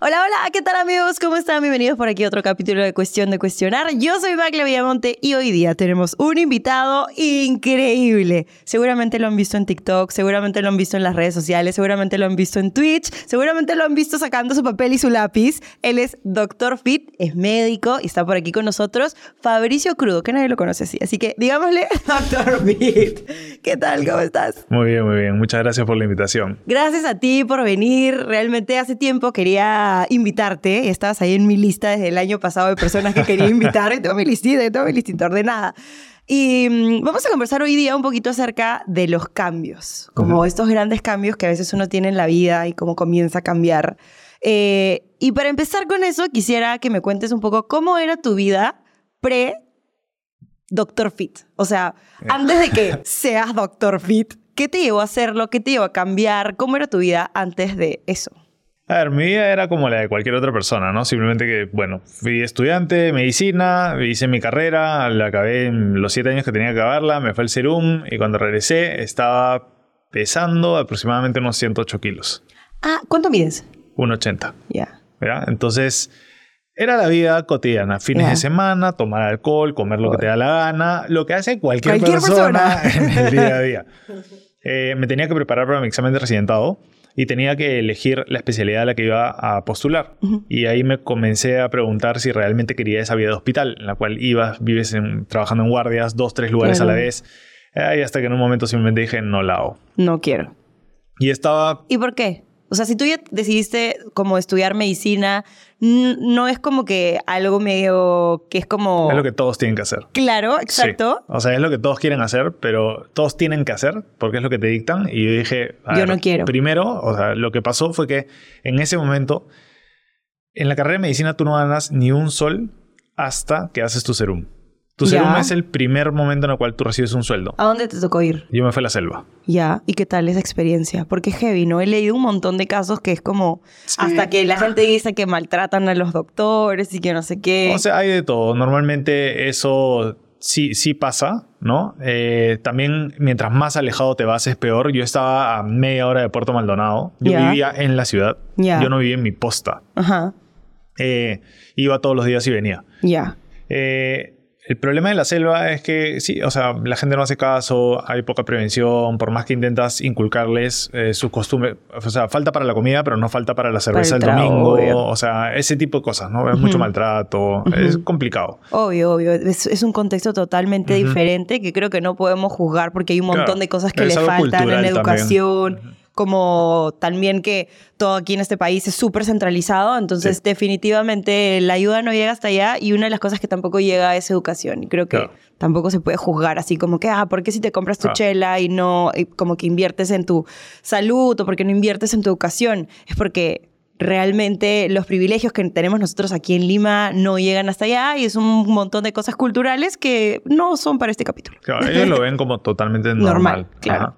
Hola, hola, ¿qué tal amigos? ¿Cómo están? Bienvenidos por aquí a otro capítulo de Cuestión de Cuestionar. Yo soy Magla Villamonte y hoy día tenemos un invitado increíble. Seguramente lo han visto en TikTok, seguramente lo han visto en las redes sociales, seguramente lo han visto en Twitch, seguramente lo han visto sacando su papel y su lápiz. Él es Dr. Fit, es médico y está por aquí con nosotros. Fabricio Crudo, que nadie lo conoce así. Así que digámosle, Dr. Fit, ¿qué tal? ¿Cómo estás? Muy bien, muy bien. Muchas gracias por la invitación. Gracias a ti por venir. Realmente hace tiempo quería invitarte. Estabas ahí en mi lista desde el año pasado de personas que quería invitar. y tengo mi listita, tengo mi listita ordenada. Y mm, vamos a conversar hoy día un poquito acerca de los cambios, como estos grandes cambios que a veces uno tiene en la vida y cómo comienza a cambiar. Eh, y para empezar con eso, quisiera que me cuentes un poco cómo era tu vida pre Doctor Fit. O sea, antes de que seas Doctor Fit, ¿qué te llevó a hacerlo? ¿Qué te llevó a cambiar? ¿Cómo era tu vida antes de eso? A ver, mi vida era como la de cualquier otra persona, ¿no? Simplemente que, bueno, fui estudiante de medicina, hice mi carrera, la acabé en los siete años que tenía que acabarla, me fue el serum y cuando regresé estaba pesando aproximadamente unos 108 kilos. Ah, ¿cuánto mides? 1,80. Ya. ¿verdad? Entonces, era la vida cotidiana. Fines Ya. de semana, tomar alcohol, comer lo que te da la gana, lo que hace cualquier, Cualquier persona, persona. en el día a día. Eh, me tenía que preparar para mi examen de residentado y tenía que elegir la especialidad a la que iba a postular. Y ahí me comencé a preguntar si realmente quería esa vida de hospital, en la cual ibas, vives en- trabajando en guardias, dos, tres lugares Claro. a la vez. Eh, y hasta que en un momento simplemente dije, no la hago. No quiero. Y estaba ¿Y por qué? O sea, si tú ya decidiste como estudiar medicina, no es como que algo medio que es como... Es lo que todos tienen que hacer. Claro, exacto. Sí. O sea, es lo que todos quieren hacer, pero todos tienen que hacer porque es lo que te dictan. Y yo dije, a Yo ver, no quiero. Primero, o sea, lo que pasó fue que en ese momento, en la carrera de medicina tú no ganas ni un sol hasta que haces tu serum. Tu Ya. serum es el primer momento en el cual tú recibes un sueldo. ¿A dónde te tocó ir? Yo me fui a la selva. Ya, ¿y qué tal esa experiencia? Porque es heavy, ¿no? He leído un montón de casos que es como hasta que la gente dice que maltratan a los doctores y que no sé qué. O sea, hay de todo. Normalmente eso sí, sí pasa, ¿no? Eh, también mientras más alejado te vas es peor. Yo estaba a media hora de Puerto Maldonado. Yo vivía en la ciudad. Yo no vivía en mi posta. Ajá, Eh, iba todos los días y venía. ya. Eh, el problema de la selva es que, sí, o sea, la gente no hace caso, hay poca prevención, por más que intentas inculcarles eh, sus costumbres, o sea, falta para la comida, pero no falta para la cerveza el el, domingo, obvio. o sea, ese tipo de cosas, ¿no? Es mucho maltrato, es complicado. Obvio, obvio. Es, es un contexto totalmente diferente que creo que no podemos juzgar porque hay un montón Claro. de cosas que le faltan en la también. Como también que todo aquí en este país es súper centralizado, entonces Sí. definitivamente la ayuda no llega hasta allá y una de las cosas que tampoco llega es educación. Y creo que Claro. tampoco se puede juzgar así como que, ah, ¿por qué si te compras tu Ah. chela y no, y como que inviertes en tu salud o porque no inviertes en tu educación? Es porque realmente los privilegios que tenemos nosotros aquí en Lima no llegan hasta allá y es un montón de cosas culturales que no son para este capítulo. Claro, ellos lo ven como totalmente normal. Normal, claro. Ajá.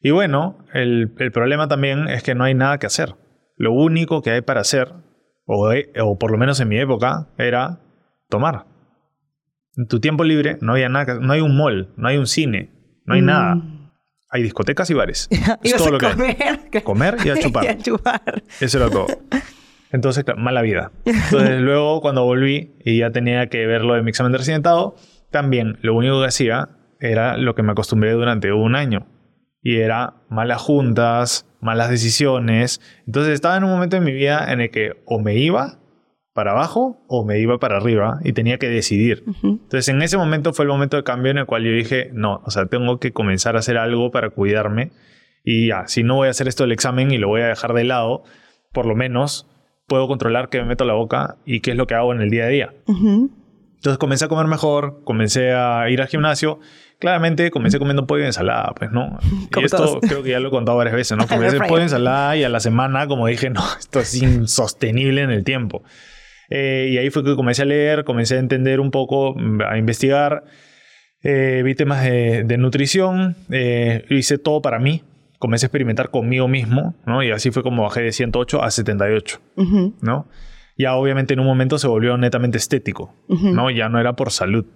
Y bueno, el, el problema también es que no hay nada que hacer. Lo único que hay para hacer, o, de- o por lo menos en mi época, era tomar. En tu tiempo libre no había nada, que- no hay un mall, no hay un cine, no hay Mm. nada. Hay discotecas y bares. es todo lo que hay. comer. Comer y a chupar. Y a chupar. Eso era todo. Entonces, claro, mala vida. Entonces, luego cuando volví y ya tenía que ver lo de mi examen de residentado, también lo único que hacía era lo que me acostumbré durante un año. Y era malas juntas, malas decisiones. Entonces estaba en un momento en mi vida en el que o me iba para abajo o me iba para arriba y tenía que decidir. Ujú. Entonces en ese momento fue el momento de cambio en el cual yo dije, no, o sea, tengo que comenzar a hacer algo para cuidarme y ya, si no voy a hacer esto del examen y lo voy a dejar de lado, por lo menos puedo controlar qué me meto a la boca y qué es lo que hago en el día a día. Ujú. Entonces comencé a comer mejor, comencé a ir al gimnasio. Claramente comencé comiendo pollo y ensalada, pues, ¿no? Y esto todos. creo que ya lo he contado varias veces, ¿no? Comencé pollo y ensalada y a la semana, como dije, no, esto es insostenible en el tiempo. Eh, y ahí fue que comencé a leer, comencé a entender un poco, mm, a investigar. Eh, vi temas de, de nutrición, eh, hice todo para mí, comencé a experimentar conmigo mismo, ¿no? Y así fue como bajé de 108 a 78, ¿no? Ya obviamente en un momento se volvió netamente estético, ¿no? Ya no era por salud.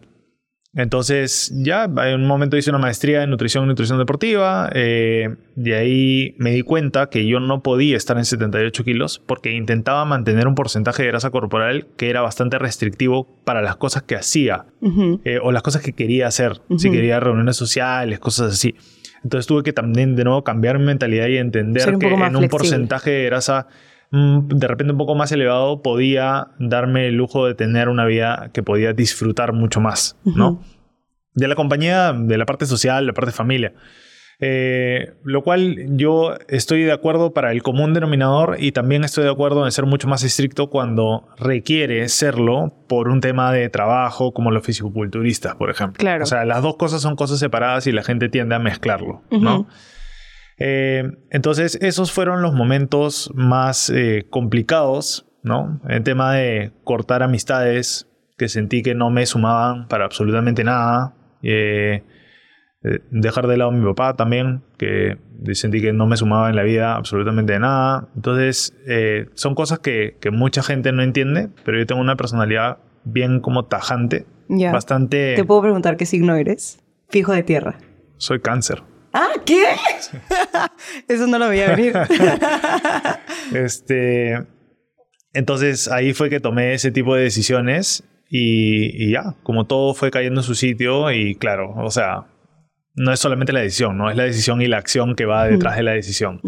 Entonces, ya en un momento hice una maestría en nutrición y nutrición deportiva. Eh, de ahí me di cuenta que yo no podía estar en 78 kilos porque intentaba mantener un porcentaje de grasa corporal que era bastante restrictivo para las cosas que hacía eh, o las cosas que quería hacer. Si quería reuniones sociales, cosas así. Entonces tuve que también de nuevo cambiar mi mentalidad y entender que en un porcentaje de grasa de repente un poco más elevado podía darme el lujo de tener una vida que podía disfrutar mucho más, ¿no? De la compañía, de la parte social, de la parte familia. Eh, lo cual yo estoy de acuerdo para el común denominador y también estoy de acuerdo en ser mucho más estricto cuando requiere serlo por un tema de trabajo como los fisicoculturistas, por ejemplo. Claro. O sea, las dos cosas son cosas separadas y la gente tiende a mezclarlo, ¿no? Eh, entonces, esos fueron los momentos más eh, complicados, ¿no? El tema de cortar amistades que sentí que no me sumaban para absolutamente nada. Eh, eh, dejar de lado a mi papá también, que sentí que no me sumaba en la vida absolutamente nada. Entonces, eh, son cosas que, que, mucha gente no entiende, pero yo tengo una personalidad bien como tajante, bastante... ¿Te puedo preguntar qué signo eres? Fijo de tierra. Soy cáncer. Ah, ¿qué? Eso no lo veía venir. este, entonces ahí fue que tomé ese tipo de decisiones y, y, ya, como todo fue cayendo en su sitio y claro, o sea, no es solamente la decisión, no es la decisión y la acción que va detrás de la decisión.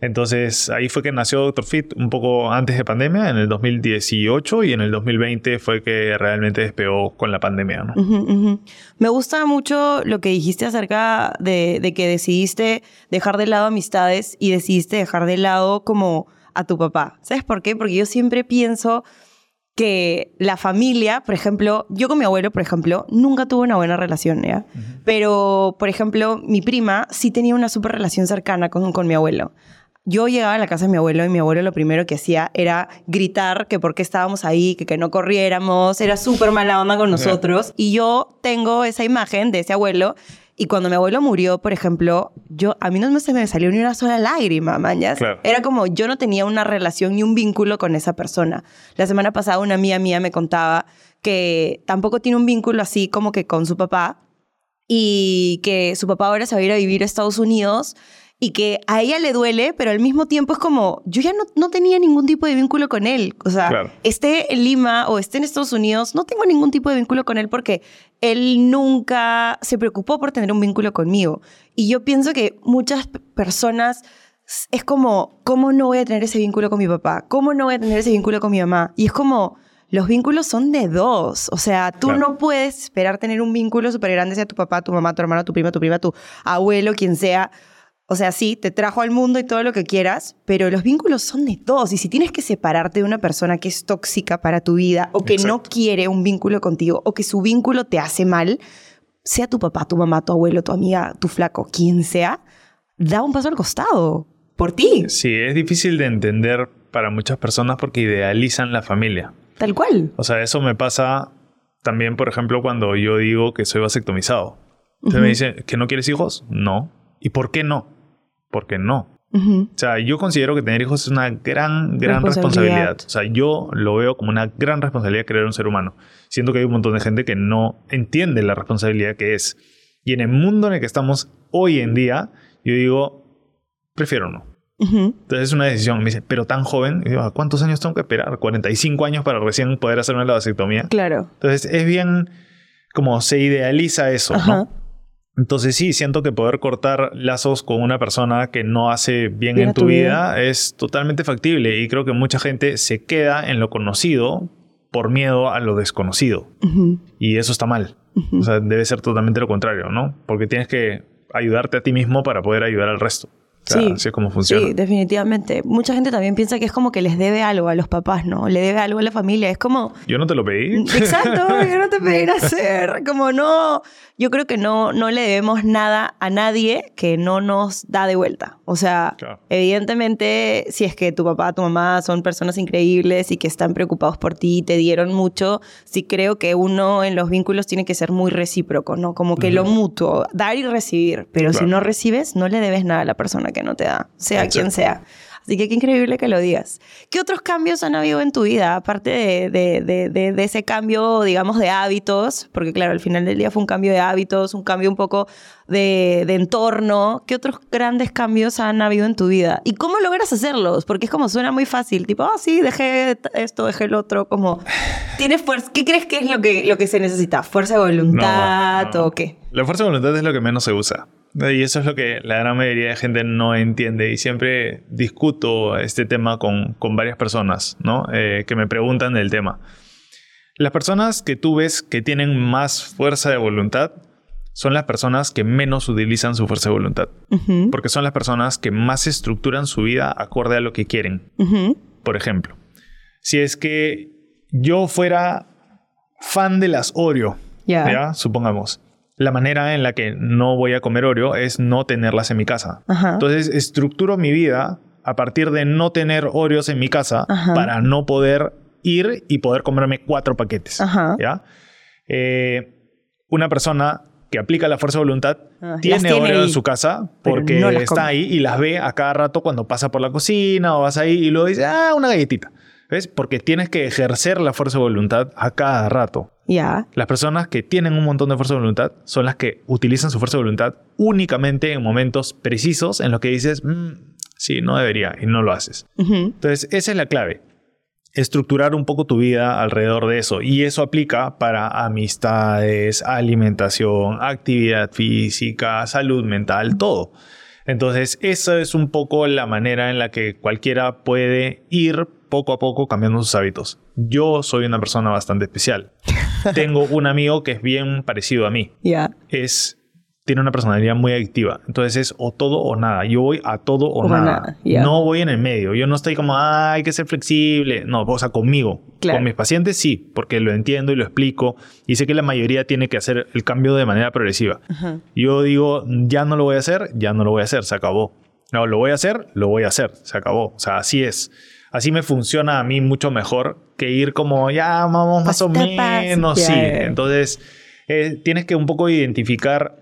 Entonces ahí fue que nació Dr. Fit un poco antes de pandemia, en el 2018 y en el 2020 fue que realmente despegó con la pandemia. ¿no? Me gusta mucho lo que dijiste acerca de, de que decidiste dejar de lado amistades y decidiste dejar de lado como a tu papá. ¿Sabes por qué? Porque yo siempre pienso que la familia, por ejemplo, yo con mi abuelo, por ejemplo, nunca tuve una buena relación, ¿ya? Pero, por ejemplo, mi prima sí tenía una súper relación cercana con, con mi abuelo. Yo llegaba a la casa de mi abuelo y mi abuelo lo primero que hacía era gritar que por qué estábamos ahí, que, que no corriéramos, era súper mala onda con nosotros. Y yo tengo esa imagen de ese abuelo y cuando mi abuelo murió, por ejemplo, yo a mí no se me salió ni una sola lágrima, mañas. Era como yo no tenía una relación ni un vínculo con esa persona. La semana pasada una amiga mía me contaba que tampoco tiene un vínculo así como que con su papá y que su papá ahora se va a ir a vivir a Estados Unidos y que a ella le duele, pero al mismo tiempo es como, yo ya no, no tenía ningún tipo de vínculo con él. O sea, esté en Lima o esté en Estados Unidos, no tengo ningún tipo de vínculo con él porque él nunca se preocupó por tener un vínculo conmigo. Y yo pienso que muchas personas es como, ¿cómo no voy a tener ese vínculo con mi papá? ¿Cómo no voy a tener ese vínculo con mi mamá? Y es como, los vínculos son de dos. O sea, tú no puedes esperar tener un vínculo súper grande hacia tu papá, tu mamá, tu hermano, tu prima, tu prima, tu abuelo, quien sea o sea, sí, te trajo al mundo y todo lo que quieras, pero los vínculos son de todos. Y si tienes que separarte de una persona que es tóxica para tu vida o que no quiere un vínculo contigo o que su vínculo te hace mal, sea tu papá, tu mamá, tu abuelo, tu amiga, tu flaco, quien sea, da un paso al costado por ti. Sí, es difícil de entender para muchas personas porque idealizan la familia. Tal cual. O sea, eso me pasa también, por ejemplo, cuando yo digo que soy vasectomizado. Entonces me dicen, ¿que no quieres hijos? No. ¿Y por qué no? Porque no. O sea, yo considero que tener hijos es una gran, gran responsabilidad. O sea, yo lo veo como una gran responsabilidad crear un ser humano. Siento que hay un montón de gente que no entiende la responsabilidad que es. Y en el mundo en el que estamos hoy en día, yo digo, prefiero no. Entonces es una decisión. Me dice, pero tan joven. Y digo, ¿cuántos años tengo que esperar? 45 años para recién poder hacerme la vasectomía. Claro. Entonces es bien como se idealiza eso, ¿no? Entonces sí, siento que poder cortar lazos con una persona que no hace bien, en tu, vida, es totalmente factible y creo que mucha gente se queda en lo conocido por miedo a lo desconocido. Y eso está mal. O sea, debe ser totalmente lo contrario, ¿no? Porque tienes que ayudarte a ti mismo para poder ayudar al resto. Sí, así es como funciona. Sí, definitivamente. Mucha gente también piensa que es como que les debe algo a los papás, ¿no? Le debe algo a la familia. Es como... Yo no te lo pedí. Exacto, yo no te pedí nacer. Como no... Yo creo que no, no le debemos nada a nadie que no nos da de vuelta. O sea, evidentemente, si es que tu papá, tu mamá son personas increíbles y que están preocupados por ti y te dieron mucho, sí creo que uno en los vínculos tiene que ser muy recíproco, ¿no? Como que lo mutuo, dar y recibir. Pero si no recibes, no le debes nada a la persona que no te da, sea quien sea. Así que qué increíble que lo digas. ¿Qué otros cambios han habido en tu vida, aparte de, de, de, ese cambio, digamos, de hábitos? Porque claro, al final del día fue un cambio de hábitos, un cambio un poco de, entorno. ¿Qué otros grandes cambios han habido en tu vida? ¿Y cómo logras hacerlos? Porque es como suena muy fácil, tipo, ah, sí, dejé esto, dejé el otro, como... ¿Tienes fuerza? ¿Qué crees que es lo que, lo que se necesita? ¿Fuerza de voluntad o qué? La fuerza de voluntad es lo que menos se usa. Y eso es lo que la gran mayoría de gente no entiende. Y siempre discuto este tema con, con varias personas, ¿no? Eh, que me preguntan del tema. Las personas que tú ves que tienen más fuerza de voluntad son las personas que menos utilizan su fuerza de voluntad. Porque son las personas que más estructuran su vida acorde a lo que quieren. Por ejemplo, si es que yo fuera fan de las Oreo, ¿ya? Supongamos la manera en la que no voy a comer Oreo es no tenerlas en mi casa. Entonces, estructuro mi vida a partir de no tener Oreos en mi casa para no poder ir y poder comerme cuatro paquetes. ¿ya? Eh, una persona que aplica la fuerza de voluntad ah, tiene, Oreo en su casa porque está ahí y las ve a cada rato cuando pasa por la cocina o vas ahí y luego dice, ah, una galletita. ¿Ves? Porque tienes que ejercer la fuerza de voluntad a cada rato. Ya. Las personas que tienen un montón de fuerza de voluntad son las que utilizan su fuerza de voluntad únicamente en momentos precisos en los que dices, mm, sí, no debería y no lo haces. Entonces, esa es la clave. Estructurar un poco tu vida alrededor de eso. Y eso aplica para amistades, alimentación, actividad física, salud mental, todo. Entonces, esa es un poco la manera en la que cualquiera puede ir poco a poco cambiando sus hábitos. Yo soy una persona bastante especial. Tengo un amigo que es bien parecido a mí. Ya. Es tiene una personalidad muy adictiva. Entonces es o todo o nada. Yo voy a todo o, nada. No voy en el medio. Yo no estoy como, ah, hay que ser flexible. No, o sea, conmigo. Con mis pacientes sí, porque lo entiendo y lo explico. Y sé que la mayoría tiene que hacer el cambio de manera progresiva. Yo digo, ya no lo voy a hacer, ya no lo voy a hacer, se acabó. No, lo voy a hacer, lo voy a hacer, se acabó. O sea, así es. Así me funciona a mí mucho mejor que ir como, ya, vamos más o menos, sí. Entonces, eh, tienes que un poco identificar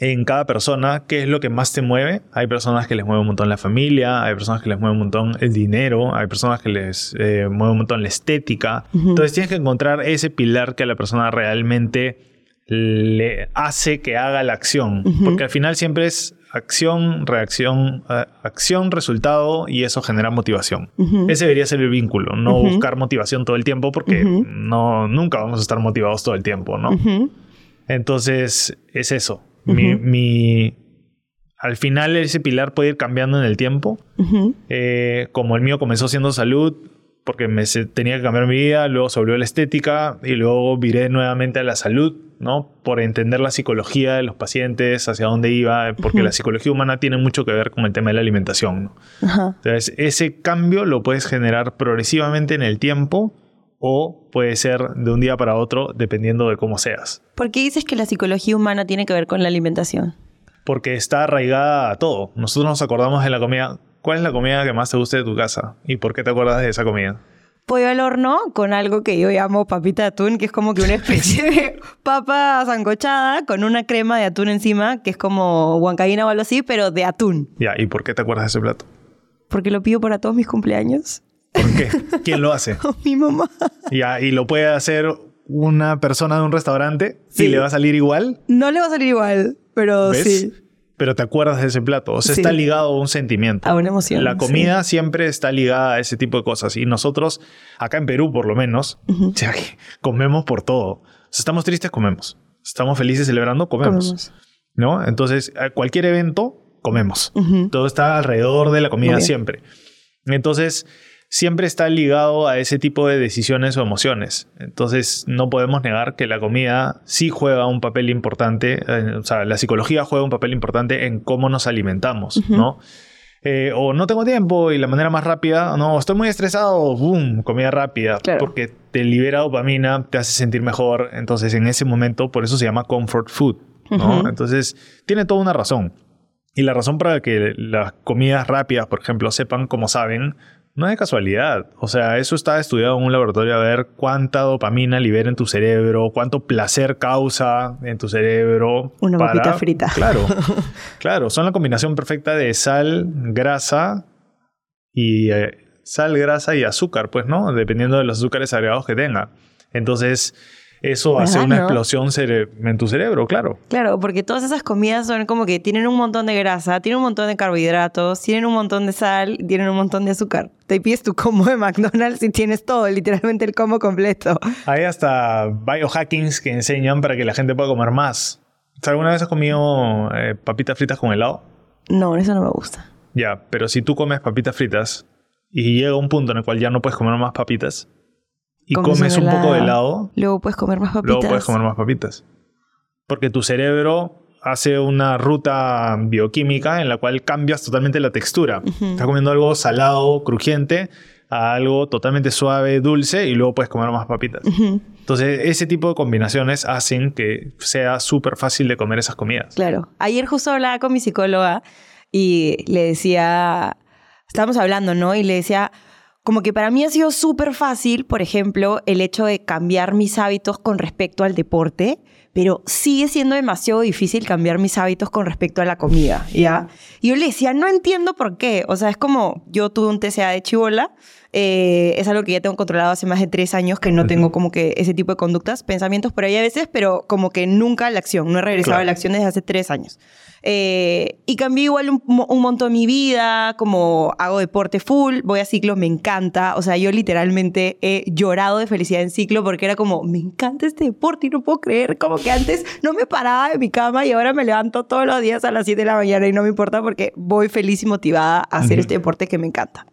en cada persona qué es lo que más te mueve. Hay personas que les mueve un montón la familia, hay personas que les mueve un montón el dinero, hay personas que les eh, mueve un montón la estética. Entonces tienes que encontrar ese pilar que a la persona realmente le hace que haga la acción, porque al final siempre es acción, reacción, eh, acción, resultado y eso genera motivación. Ese debería ser el vínculo, no buscar motivación todo el tiempo porque no, nunca vamos a estar motivados todo el tiempo, ¿no? Entonces, es eso. mi, al final ese pilar puede ir cambiando en el tiempo. Eh, como el mío comenzó siendo salud, porque me tenía que cambiar mi vida, luego se volvió la estética y luego viré nuevamente a la salud, ¿no? Por entender la psicología de los pacientes, hacia dónde iba, porque la psicología humana tiene mucho que ver con el tema de la alimentación, ¿no? Entonces, ese cambio lo puedes generar progresivamente en el tiempo o puede ser de un día para otro dependiendo de cómo seas. ¿Por qué dices que la psicología humana tiene que ver con la alimentación? Porque está arraigada a todo. Nosotros nos acordamos de la comida ¿Cuál es la comida que más te guste de tu casa? ¿Y por qué te acuerdas de esa comida? Pollo al horno con algo que yo llamo papita de atún, que es como que una especie de papa zancochada con una crema de atún encima, que es como huancaína o algo así, pero de atún. Ya, ¿y por qué te acuerdas de ese plato? Porque lo pido para todos mis cumpleaños. ¿Por qué? ¿Quién lo hace? Mi mamá. Ya, ¿y lo puede hacer una persona de un restaurante? Sí. ¿Y le va a salir igual? No le va a salir igual, pero sí pero te acuerdas de ese plato. O sea, está ligado a un sentimiento. A una emoción. La comida siempre está ligada a ese tipo de cosas. Y nosotros, acá en Perú por lo menos, comemos por todo. Si estamos tristes, comemos. Estamos felices celebrando, comemos. ¿No? Entonces, cualquier evento, comemos. Todo está alrededor de la comida siempre. Entonces, siempre está ligado a ese tipo de decisiones o emociones. Entonces no podemos negar que la comida sí juega un papel importante, eh, o sea, la psicología juega un papel importante en cómo nos alimentamos, ¿no? Eh, o no tengo tiempo y la manera más rápida, no, estoy muy estresado, boom, comida rápida, porque te libera dopamina, te hace sentir mejor, entonces en ese momento, por eso se llama comfort food, ¿no? Entonces, tiene toda una razón. Y la razón para que las comidas rápidas, por ejemplo, sepan como saben, no es de casualidad. O sea, eso está estudiado en un laboratorio a ver cuánta dopamina libera en tu cerebro, cuánto placer causa en tu cerebro. Una para... frita. Claro, claro. Son la combinación perfecta de sal, grasa y eh, sal, grasa y azúcar, pues, ¿no? Dependiendo de los azúcares agregados que tenga. Entonces, eso hace una explosión en tu cerebro, claro. Claro, porque todas esas comidas son como que tienen un montón de grasa, tienen un montón de carbohidratos, tienen un montón de sal, tienen un montón de azúcar. Te pides tu combo de McDonald's y tienes todo, literalmente el combo completo. Hay hasta biohackings que enseñan para que la gente pueda comer más. ¿Alguna vez has comido eh, papitas fritas con helado? No, eso no me gusta. Ya, pero si tú comes papitas fritas y llega un punto en el cual ya no puedes comer más papitas, y comes, un poco de helado, luego puedes comer más papitas. Luego puedes comer más papitas. Porque tu cerebro hace una ruta bioquímica en la cual cambias totalmente la textura. Estás comiendo algo salado, crujiente, a algo totalmente suave, dulce, y luego puedes comer más papitas. Entonces, ese tipo de combinaciones hacen que sea súper fácil de comer esas comidas. Claro. Ayer justo hablaba con mi psicóloga y le decía, estábamos hablando, ¿no? Y le decía, como que para mí ha sido súper fácil, por ejemplo, el hecho de cambiar mis hábitos con respecto al deporte, pero sigue siendo demasiado difícil cambiar mis hábitos con respecto a la comida, ¿ya? Y yo le decía, no entiendo por qué. O sea, es como, yo tuve un TCA de chivola, eh, es algo que ya tengo controlado hace más de tres años, que no tengo como que ese tipo de conductas, pensamientos por ahí a veces, pero como que nunca a la acción, no he regresado a la acción desde hace tres años. Eh, y cambié igual un, un, montón mi vida, como hago deporte full, voy a ciclo, me encanta. O sea, yo literalmente he llorado de felicidad en ciclo porque era como, me encanta este deporte y no puedo creer, como que antes no me paraba de mi cama y ahora me levanto todos los días a las 7 de la mañana y no me importa porque voy feliz y motivada a hacer este deporte que me encanta.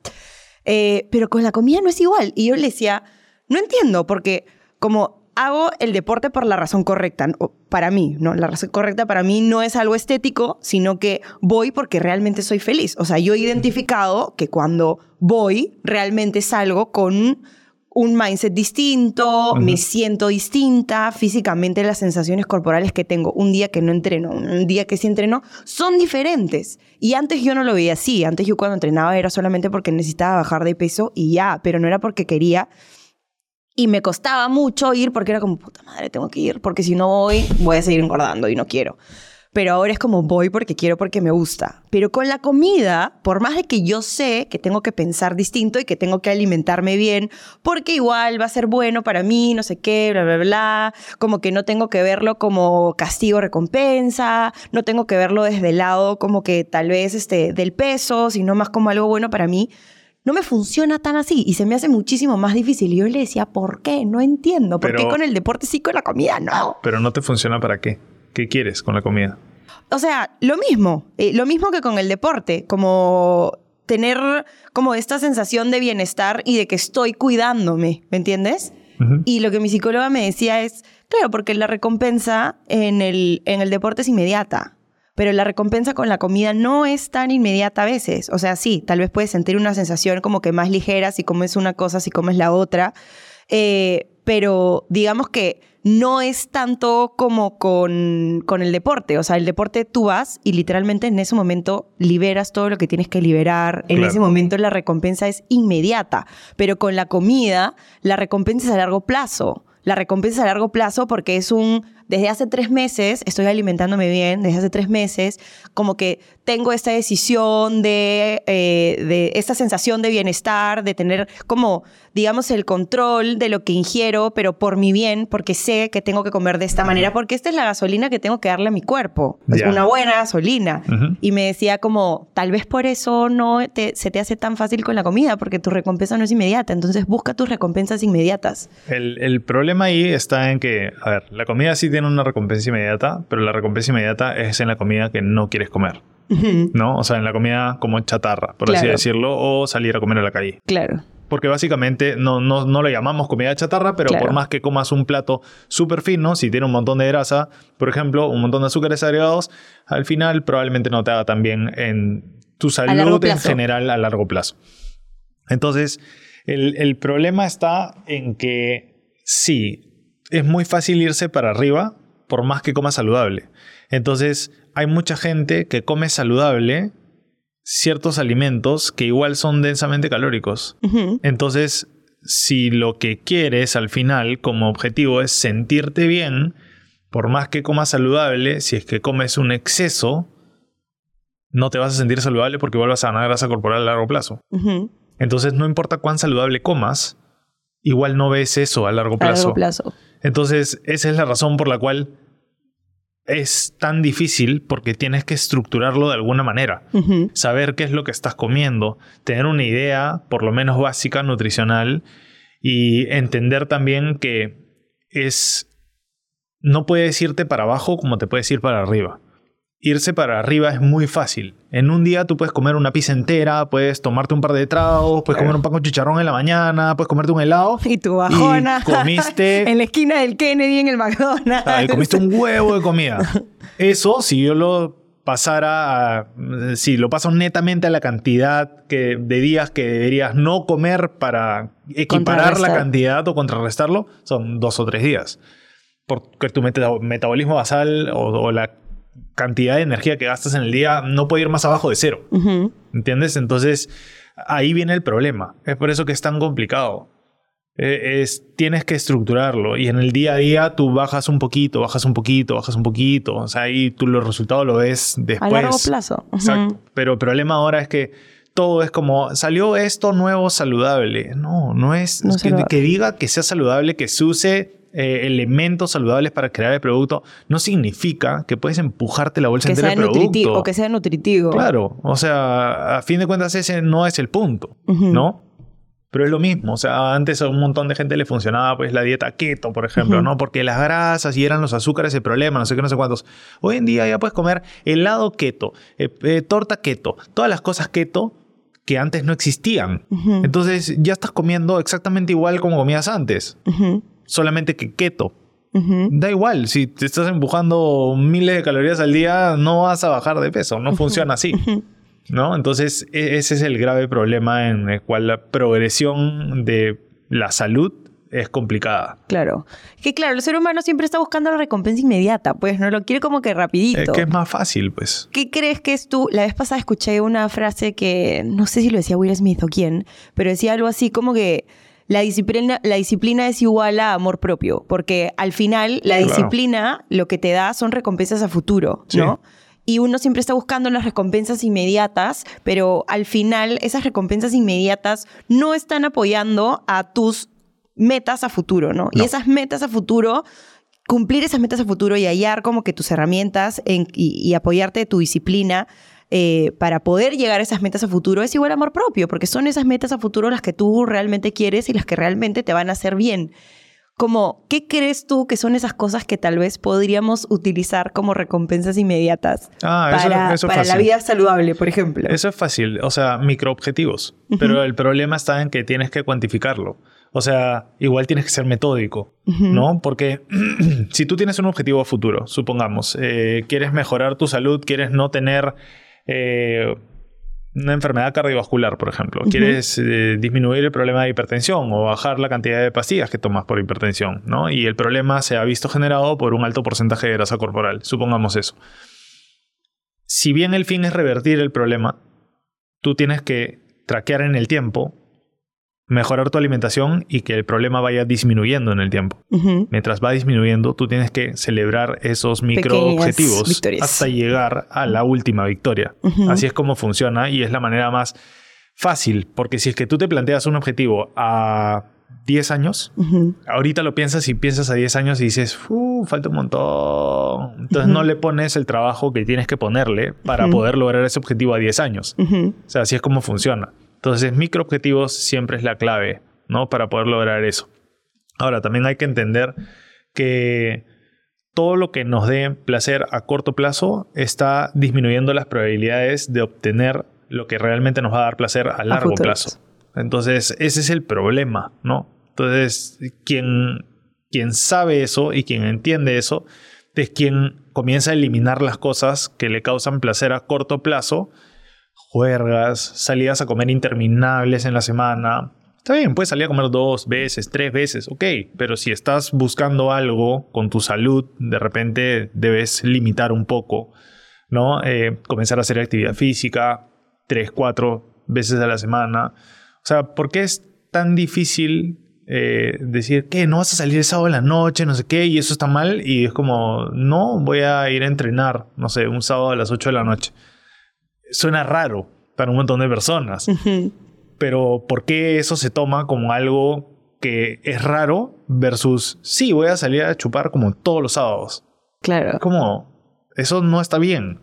Eh, pero con la comida no es igual. Y yo le decía, no entiendo, porque como hago el deporte por la razón correcta, para mí, ¿no? La razón correcta para mí no es algo estético, sino que voy porque realmente soy feliz. O sea, yo he identificado que cuando voy, realmente salgo con un mindset distinto, me siento distinta, físicamente las sensaciones corporales que tengo un día que no entreno, un día que sí entreno, son diferentes. Y antes yo no lo veía así, antes yo cuando entrenaba era solamente porque necesitaba bajar de peso y ya, pero no era porque quería y me costaba mucho ir porque era como, puta madre, tengo que ir, porque si no voy, voy a seguir engordando y no quiero. Pero ahora es como voy porque quiero, porque me gusta. Pero con la comida, por más de que yo sé que tengo que pensar distinto y que tengo que alimentarme bien, porque igual va a ser bueno para mí, no sé qué, bla, bla, bla, como que no tengo que verlo como castigo, recompensa, no tengo que verlo desde el lado como que tal vez este, del peso, sino más como algo bueno para mí no me funciona tan así y se me hace muchísimo más difícil. Y yo le decía, ¿por qué? No entiendo. ¿Por qué con el deporte sí, con la comida no? Pero no te funciona para qué. ¿Qué quieres con la comida? O sea, lo mismo. Eh, lo mismo que con el deporte. Como tener como esta sensación de bienestar y de que estoy cuidándome. ¿Me entiendes? Y lo que mi psicóloga me decía es, claro, porque la recompensa en el, en el deporte es inmediata pero la recompensa con la comida no es tan inmediata a veces. O sea, sí, tal vez puedes sentir una sensación como que más ligera si comes una cosa, si comes la otra, eh, pero digamos que no es tanto como con, con el deporte. O sea, el deporte tú vas y literalmente en ese momento liberas todo lo que tienes que liberar. En ese momento la recompensa es inmediata. Pero con la comida, la recompensa es a largo plazo. La recompensa es a largo plazo porque es un desde hace tres meses estoy alimentándome bien, desde hace tres meses, como que tengo esta decisión de, eh, de esta sensación de bienestar, de tener como, digamos, el control de lo que ingiero, pero por mi bien, porque sé que tengo que comer de esta manera, porque esta es la gasolina que tengo que darle a mi cuerpo. Es una buena gasolina. Y me decía como, tal vez por eso no se te hace tan fácil con la comida, porque tu recompensa no es inmediata. Entonces busca tus recompensas inmediatas. El, el problema ahí está en que, a ver, la comida sí tiene una recompensa inmediata, pero la recompensa inmediata es en la comida que no quieres comer. ¿No? O sea, en la comida como chatarra, por así decirlo, o salir a comer a la calle. Claro. Porque básicamente no, no, no le llamamos comida chatarra, pero por más que comas un plato súper fino, si tiene un montón de grasa, por ejemplo, un montón de azúcares agregados, al final probablemente no te haga tan bien en tu salud en general a largo plazo. Entonces, el, el problema está en que sí, es muy fácil irse para arriba por más que coma saludable. Entonces, hay mucha gente que come saludable ciertos alimentos que igual son densamente calóricos. Entonces, si lo que quieres al final como objetivo es sentirte bien, por más que comas saludable, si es que comes un exceso, no te vas a sentir saludable porque vuelvas a ganar grasa corporal a largo plazo. Entonces, no importa cuán saludable comas, igual no ves eso a largo plazo. A largo plazo. Entonces, esa es la razón por la cual es tan difícil porque tienes que estructurarlo de alguna manera. Saber qué es lo que estás comiendo, tener una idea, por lo menos básica, nutricional, y entender también que es. No puedes irte para abajo como te puedes ir para arriba irse para arriba es muy fácil. En un día tú puedes comer una pizza entera, puedes tomarte un par de tragos, puedes comer un pan con chicharrón en la mañana, puedes comerte un helado. Y tu bajona. comiste. en la esquina del Kennedy en el McDonald's. Ah, y comiste un huevo de comida. Eso, si yo lo pasara a, si lo paso netamente a la cantidad que, de días que deberías no comer para equiparar la cantidad o contrarrestarlo, son dos o tres días. Porque tu metabolismo basal o, o la cantidad de energía que gastas en el día no puede ir más abajo de cero. ¿Entiendes? Entonces, ahí viene el problema. Es por eso que es tan complicado. E, es, tienes que estructurarlo y en el día a día tú bajas un poquito, bajas un poquito, bajas un poquito. O sea, ahí tú los resultados lo ves después. A largo plazo. Exacto. Pero el problema ahora es que todo es como, salió esto nuevo saludable. No, no es, que, que, diga que sea saludable, que se use eh, elementos saludables para crear el producto, no significa que puedes empujarte la bolsa entera del producto. O que sea nutritivo. Claro, o sea, a fin de cuentas ese no es el punto, ¿no? Pero es lo mismo, o sea, antes a un montón de gente le funcionaba pues la dieta keto, por ejemplo, ¿no? Porque las grasas y eran los azúcares el problema, no sé qué, no sé cuántos. Hoy en día ya puedes comer helado keto, eh, eh, torta keto, todas las cosas keto que antes no existían. Entonces ya estás comiendo exactamente igual como comías antes solamente que keto. Da igual, si te estás empujando miles de calorías al día, no vas a bajar de peso, no funciona así. ¿No? Entonces, e-, ese es el grave problema en el cual la progresión de la salud es complicada. Claro. Que claro, el ser humano siempre está buscando la recompensa inmediata, pues no lo quiere como que rapidito. Es que es más fácil, pues. ¿Qué crees que es tú? La vez pasada escuché una frase que no sé si lo decía Will Smith o quién, pero decía algo así como que la disciplina, la disciplina es igual a amor propio, porque al final la disciplina lo que te da son recompensas a futuro, ¿no? Y uno siempre está buscando las recompensas inmediatas, pero al final esas recompensas inmediatas no están apoyando a tus metas a futuro, ¿no? Y esas metas a futuro cumplir esas metas a futuro y hallar como que tus herramientas y, y, apoyarte de tu disciplina eh, para poder llegar a esas metas a futuro es igual amor propio, porque son esas metas a futuro las que tú realmente quieres y las que realmente te van a hacer bien. Como, ¿qué crees tú que son esas cosas que tal vez podríamos utilizar como recompensas inmediatas ah, para, para la vida saludable, por ejemplo? Eso es fácil, o sea, microobjetivos. Pero el problema está en que tienes que cuantificarlo. O sea, igual tienes que ser metódico, ¿no? Porque si tú tienes un objetivo a futuro, supongamos, eh, quieres mejorar tu salud, quieres no tener eh, una enfermedad cardiovascular, por ejemplo. Quieres eh, disminuir el problema de hipertensión o bajar la cantidad de pastillas que tomas por hipertensión, ¿no? Y el problema se ha visto generado por un alto porcentaje de grasa corporal, supongamos eso. Si bien el fin es revertir el problema, tú tienes que traquear en el tiempo mejorar tu alimentación y que el problema vaya disminuyendo en el tiempo. Mientras va disminuyendo, tú tienes que celebrar esos micro objetivos hasta llegar a la última victoria. Así es como funciona y es la manera más fácil, porque si es que tú te planteas un objetivo a 10 años, ahorita lo piensas y piensas a 10 años y dices, falta un montón. Entonces no le pones el trabajo que tienes que ponerle para poder lograr ese objetivo a 10 años. O sea, así es como funciona. Entonces, microobjetivos siempre es la clave, ¿no? Para poder lograr eso. Ahora, también hay que entender que todo lo que nos dé placer a corto plazo está disminuyendo las probabilidades de obtener lo que realmente nos va a dar placer a largo plazo. Entonces, ese es el problema, ¿no? Entonces, quien, quien sabe eso y quien entiende eso es quien comienza a eliminar las cosas que le causan placer a corto plazo juergas, salidas a comer interminables en la semana. Está bien, puedes salir a comer dos veces, tres veces, ok, pero si estás buscando algo con tu salud, de repente debes limitar un poco, ¿no? Eh, comenzar a hacer actividad física tres, cuatro veces a la semana. O sea, ¿por qué es tan difícil eh, decir que no vas a salir el sábado en la noche, no sé qué, y eso está mal? Y es como, no, voy a ir a entrenar, no sé, un sábado a las 8 de la noche. Suena raro para un montón de personas. Pero ¿por qué eso se toma como algo que es raro versus, sí, voy a salir a chupar como todos los sábados? Claro. Como, eso no está bien.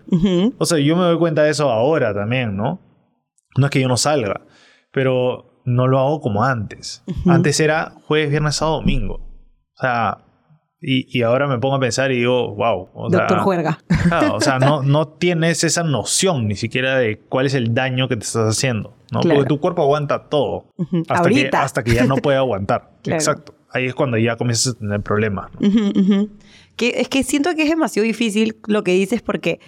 O sea, yo me doy cuenta de eso ahora también, ¿no? No es que yo no salga, pero no lo hago como antes. Antes era jueves, viernes, sábado, domingo. O sea, y, ahora me pongo a pensar y digo, wow. Doctor Juerga. o sea, no, no tienes esa noción ni siquiera de cuál es el daño que te estás haciendo. ¿no? Porque tu cuerpo aguanta todo. hasta, que, hasta que ya no puede aguantar. Exacto. Ahí es cuando ya comienzas a tener problemas. que, es que siento que es demasiado difícil lo que dices porque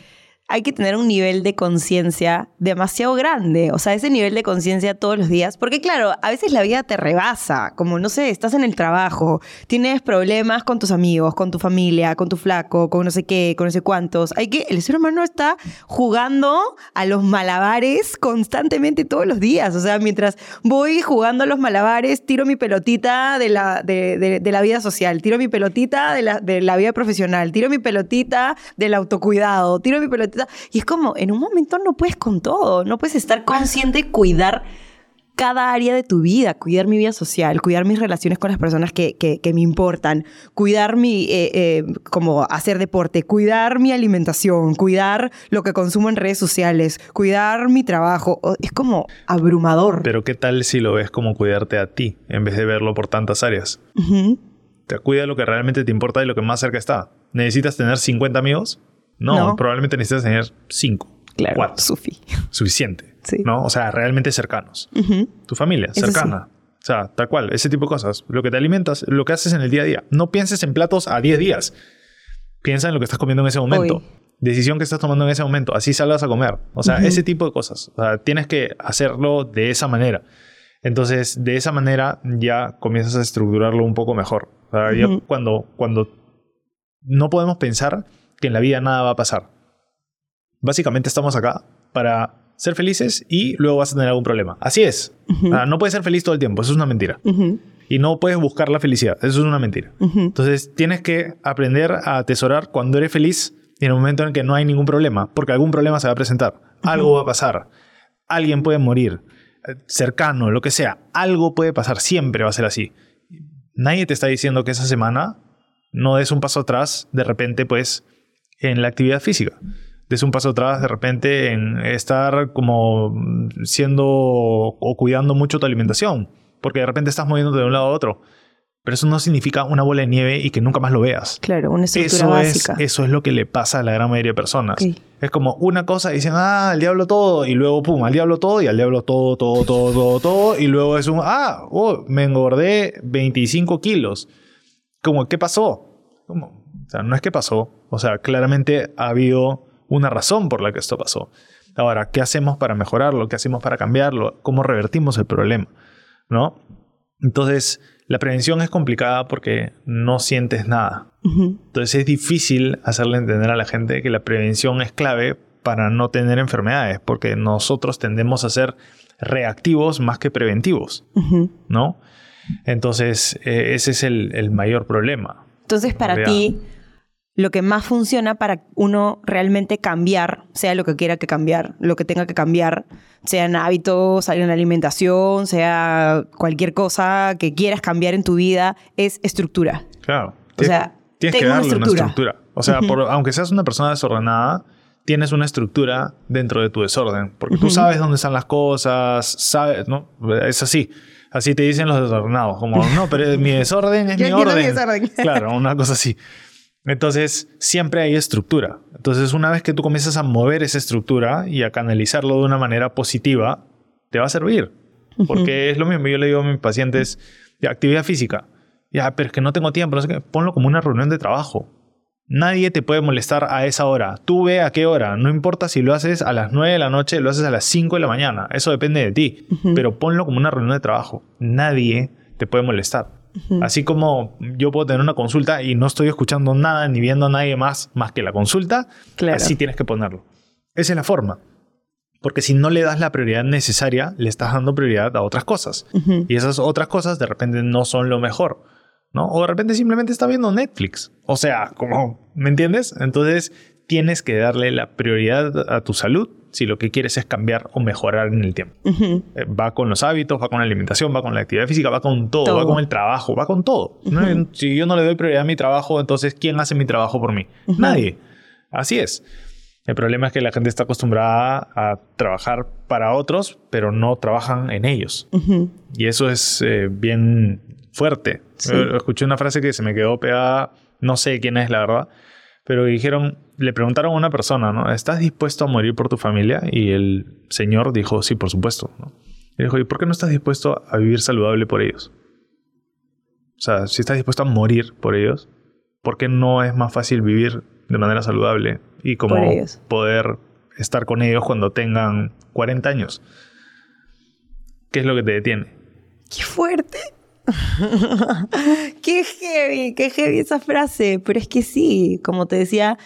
hay que tener un nivel de conciencia demasiado grande, o sea, ese nivel de conciencia todos los días, porque claro, a veces la vida te rebasa, como no sé, estás en el trabajo, tienes problemas con tus amigos, con tu familia, con tu flaco, con no sé qué, con no sé cuántos. Hay que el ser humano está jugando a los malabares constantemente todos los días, o sea, mientras voy jugando a los malabares, tiro mi pelotita de la, de, la vida social, tiro mi pelotita de la, de la vida profesional, tiro mi pelotita del autocuidado, tiro mi pelotita y es como, en un momento no puedes con todo, no puedes estar consciente y cuidar cada área de tu vida, cuidar mi vida social, cuidar mis relaciones con las personas que, que, me importan, cuidar mi, eh, eh, como hacer deporte, cuidar mi alimentación, cuidar lo que consumo en redes sociales, cuidar mi trabajo. Es como abrumador. Pero ¿qué tal si lo ves como cuidarte a ti en vez de verlo por tantas áreas? Te cuida lo que realmente te importa y lo que más cerca está. ¿Necesitas tener 50 amigos? No, probablemente necesitas tener cinco. Claro, cuatro. Sufi. Suficiente. Sí. ¿No? O sea, realmente cercanos. Tu familia, cercana. O sea, tal cual, ese tipo de cosas. Lo que te alimentas, lo que haces en el día a día. No pienses en platos a 10 días. Piensa en lo que estás comiendo en ese momento. Decisión que estás tomando en ese momento. Así salgas a comer. O sea, ese tipo de cosas. O sea, tienes que hacerlo de esa manera. Entonces, de esa manera ya comienzas a estructurarlo un poco mejor. O sea, ya cuando, cuando no podemos pensar que en la vida nada va a pasar. Básicamente estamos acá para ser felices y luego vas a tener algún problema. Así es. no puedes ser feliz todo el tiempo, eso es una mentira. Y no puedes buscar la felicidad, eso es una mentira. Entonces tienes que aprender a atesorar cuando eres feliz y en el momento en el que no hay ningún problema, porque algún problema se va a presentar, algo va a pasar, alguien puede morir, eh, cercano, lo que sea, algo puede pasar, siempre va a ser así. Nadie te está diciendo que esa semana no des un paso atrás, de repente pues en la actividad física. Des un paso atrás de repente en estar como siendo o cuidando mucho tu alimentación, porque de repente estás moviéndote de un lado a otro. Pero eso no significa una bola de nieve y que nunca más lo veas. Claro, una estructura eso básica. Es, eso es lo que le pasa a la gran mayoría de personas. Es como una cosa y dicen, ah, al diablo todo, y luego, pum, al diablo todo, y al diablo todo, todo, todo, todo, todo, y luego es un, ah, oh, me engordé 25 kilos. Como, ¿qué pasó? Como, o sea, no es que pasó, o sea, claramente ha habido una razón por la que esto pasó. Ahora, ¿qué hacemos para mejorarlo? ¿Qué hacemos para cambiarlo? ¿Cómo revertimos el problema? ¿No? Entonces, la prevención es complicada porque no sientes nada. Entonces, es difícil hacerle entender a la gente que la prevención es clave para no tener enfermedades, porque nosotros tendemos a ser reactivos más que preventivos, ¿no? Entonces, eh, ese es el, el mayor problema. Entonces, para ti, lo que más funciona para uno realmente cambiar, sea lo que quiera que cambiar, lo que tenga que cambiar, sea en hábitos, sea en alimentación, sea cualquier cosa que quieras cambiar en tu vida, es estructura. Claro. O sea, tienes que darle una estructura. O sea, aunque seas una persona desordenada, tienes una estructura dentro de tu desorden, porque tú sabes dónde están las cosas, sabes, ¿no? Es así. Así te dicen los desordenados, como, no, pero mi desorden es mi orden. Mi desorden. Claro, una cosa así. Entonces, siempre hay estructura. Entonces, una vez que tú comienzas a mover esa estructura y a canalizarlo de una manera positiva, te va a servir. Porque es lo mismo, yo le digo a mis pacientes, de actividad física. Ya, pero es que no tengo tiempo, no sé qué. Ponlo como una reunión de trabajo. Nadie te puede molestar a esa hora. Tú ve a qué hora. No importa si lo haces a las 9 de la noche, lo haces a las 5 de la mañana. Eso depende de ti. Pero ponlo como una reunión de trabajo. Nadie te puede molestar. Así como yo puedo tener una consulta y no estoy escuchando nada ni viendo a nadie más más que la consulta, así tienes que ponerlo. Esa es la forma. Porque si no le das la prioridad necesaria, le estás dando prioridad a otras cosas. Y esas otras cosas de repente no son lo mejor. ¿no? O de repente simplemente está viendo Netflix. O sea, como, ¿me entiendes? Entonces tienes que darle la prioridad a tu salud si lo que quieres es cambiar o mejorar en el tiempo. Eh, va con los hábitos, va con la alimentación, va con la actividad física, va con todo, va con el trabajo, va con todo. Si yo no le doy prioridad a mi trabajo, entonces ¿quién hace mi trabajo por mí? Nadie. Así es. El problema es que la gente está acostumbrada a trabajar para otros, pero no trabajan en ellos. Y eso es eh, bien fuerte. Escuché una frase que se me quedó pegada, no sé quién es la verdad, pero dijeron, le preguntaron a una persona, ¿no? ¿Estás dispuesto a morir por tu familia? Y el señor dijo, sí, por supuesto. Y dijo, ¿y por qué no estás dispuesto a vivir saludable por ellos? O sea, si estás dispuesto a morir por ellos, ¿por qué no es más fácil vivir de manera saludable y como poder estar con ellos cuando tengan 40 años? ¿Qué es lo que te detiene? ¡Qué fuerte! qué heavy, qué heavy esa frase. Pero es que sí, como te decía,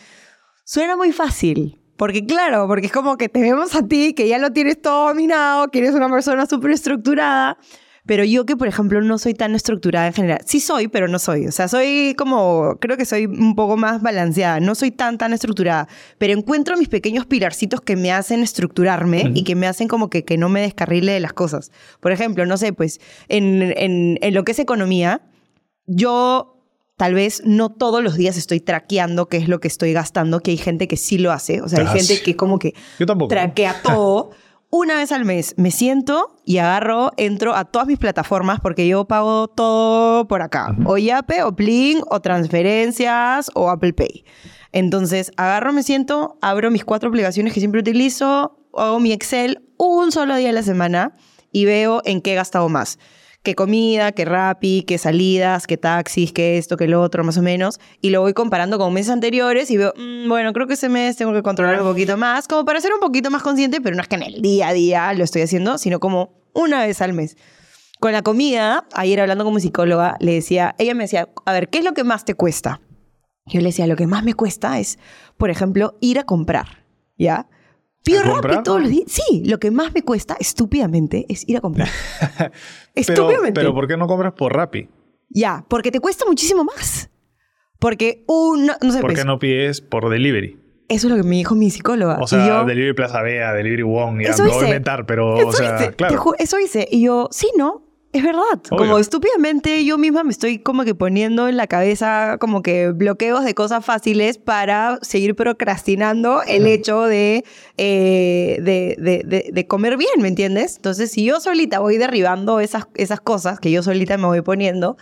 suena muy fácil. Porque claro, porque es como que te vemos a ti, que ya lo tienes todo dominado, que eres una persona súper estructurada. Pero yo que, por ejemplo, no soy tan estructurada en general. Sí soy, pero no soy. O sea, soy como, creo que soy un poco más balanceada. No soy tan, tan estructurada. Pero encuentro mis pequeños pilarcitos que me hacen estructurarme y que me hacen como que, que no me descarrile de las cosas. Por ejemplo, no sé, pues en, en, en lo que es economía, yo tal vez no todos los días estoy traqueando qué es lo que estoy gastando, que hay gente que sí lo hace. O sea, hay gente que como que traquea todo. una vez al mes me siento y agarro, entro a todas mis plataformas porque yo pago todo por acá. O Yape, o Plin, o transferencias, o Apple Pay. Entonces, agarro, me siento, abro mis cuatro aplicaciones que siempre utilizo, hago mi Excel un solo día a la semana y veo en qué he gastado más qué comida, qué rapi, qué salidas, qué taxis, qué esto, qué lo otro, más o menos. Y lo voy comparando con meses anteriores y veo, mm, bueno, creo que ese mes tengo que controlar un poquito más, como para ser un poquito más consciente, pero no es que en el día a día lo estoy haciendo, sino como una vez al mes. Con la comida, ayer hablando con mi psicóloga, le decía, ella me decía, a ver, ¿qué es lo que más te cuesta? Yo le decía, lo que más me cuesta es, por ejemplo, ir a comprar, ¿ya? Pido rápido todos los días. Sí, lo que más me cuesta, estúpidamente, es ir a comprar. estúpidamente. Pero ¿por qué no compras por Rappi? Ya, porque te cuesta muchísimo más. Porque un... No, sé, ¿Por qué pues no pides por delivery? Eso es lo que me dijo mi psicóloga. O sea, Delivery Plaza Vea, Delivery Wong, ya, eso no voy a inventar, pero, o sea, claro. eso hice. Y yo, sí, ¿no? Es verdad, como estúpidamente yo misma me estoy como que poniendo en la cabeza como que bloqueos de cosas fáciles para seguir procrastinando el hecho de, eh, de, de, de, comer bien, ¿me entiendes? Entonces, si yo solita voy derribando esas, esas cosas que yo solita me voy poniendo,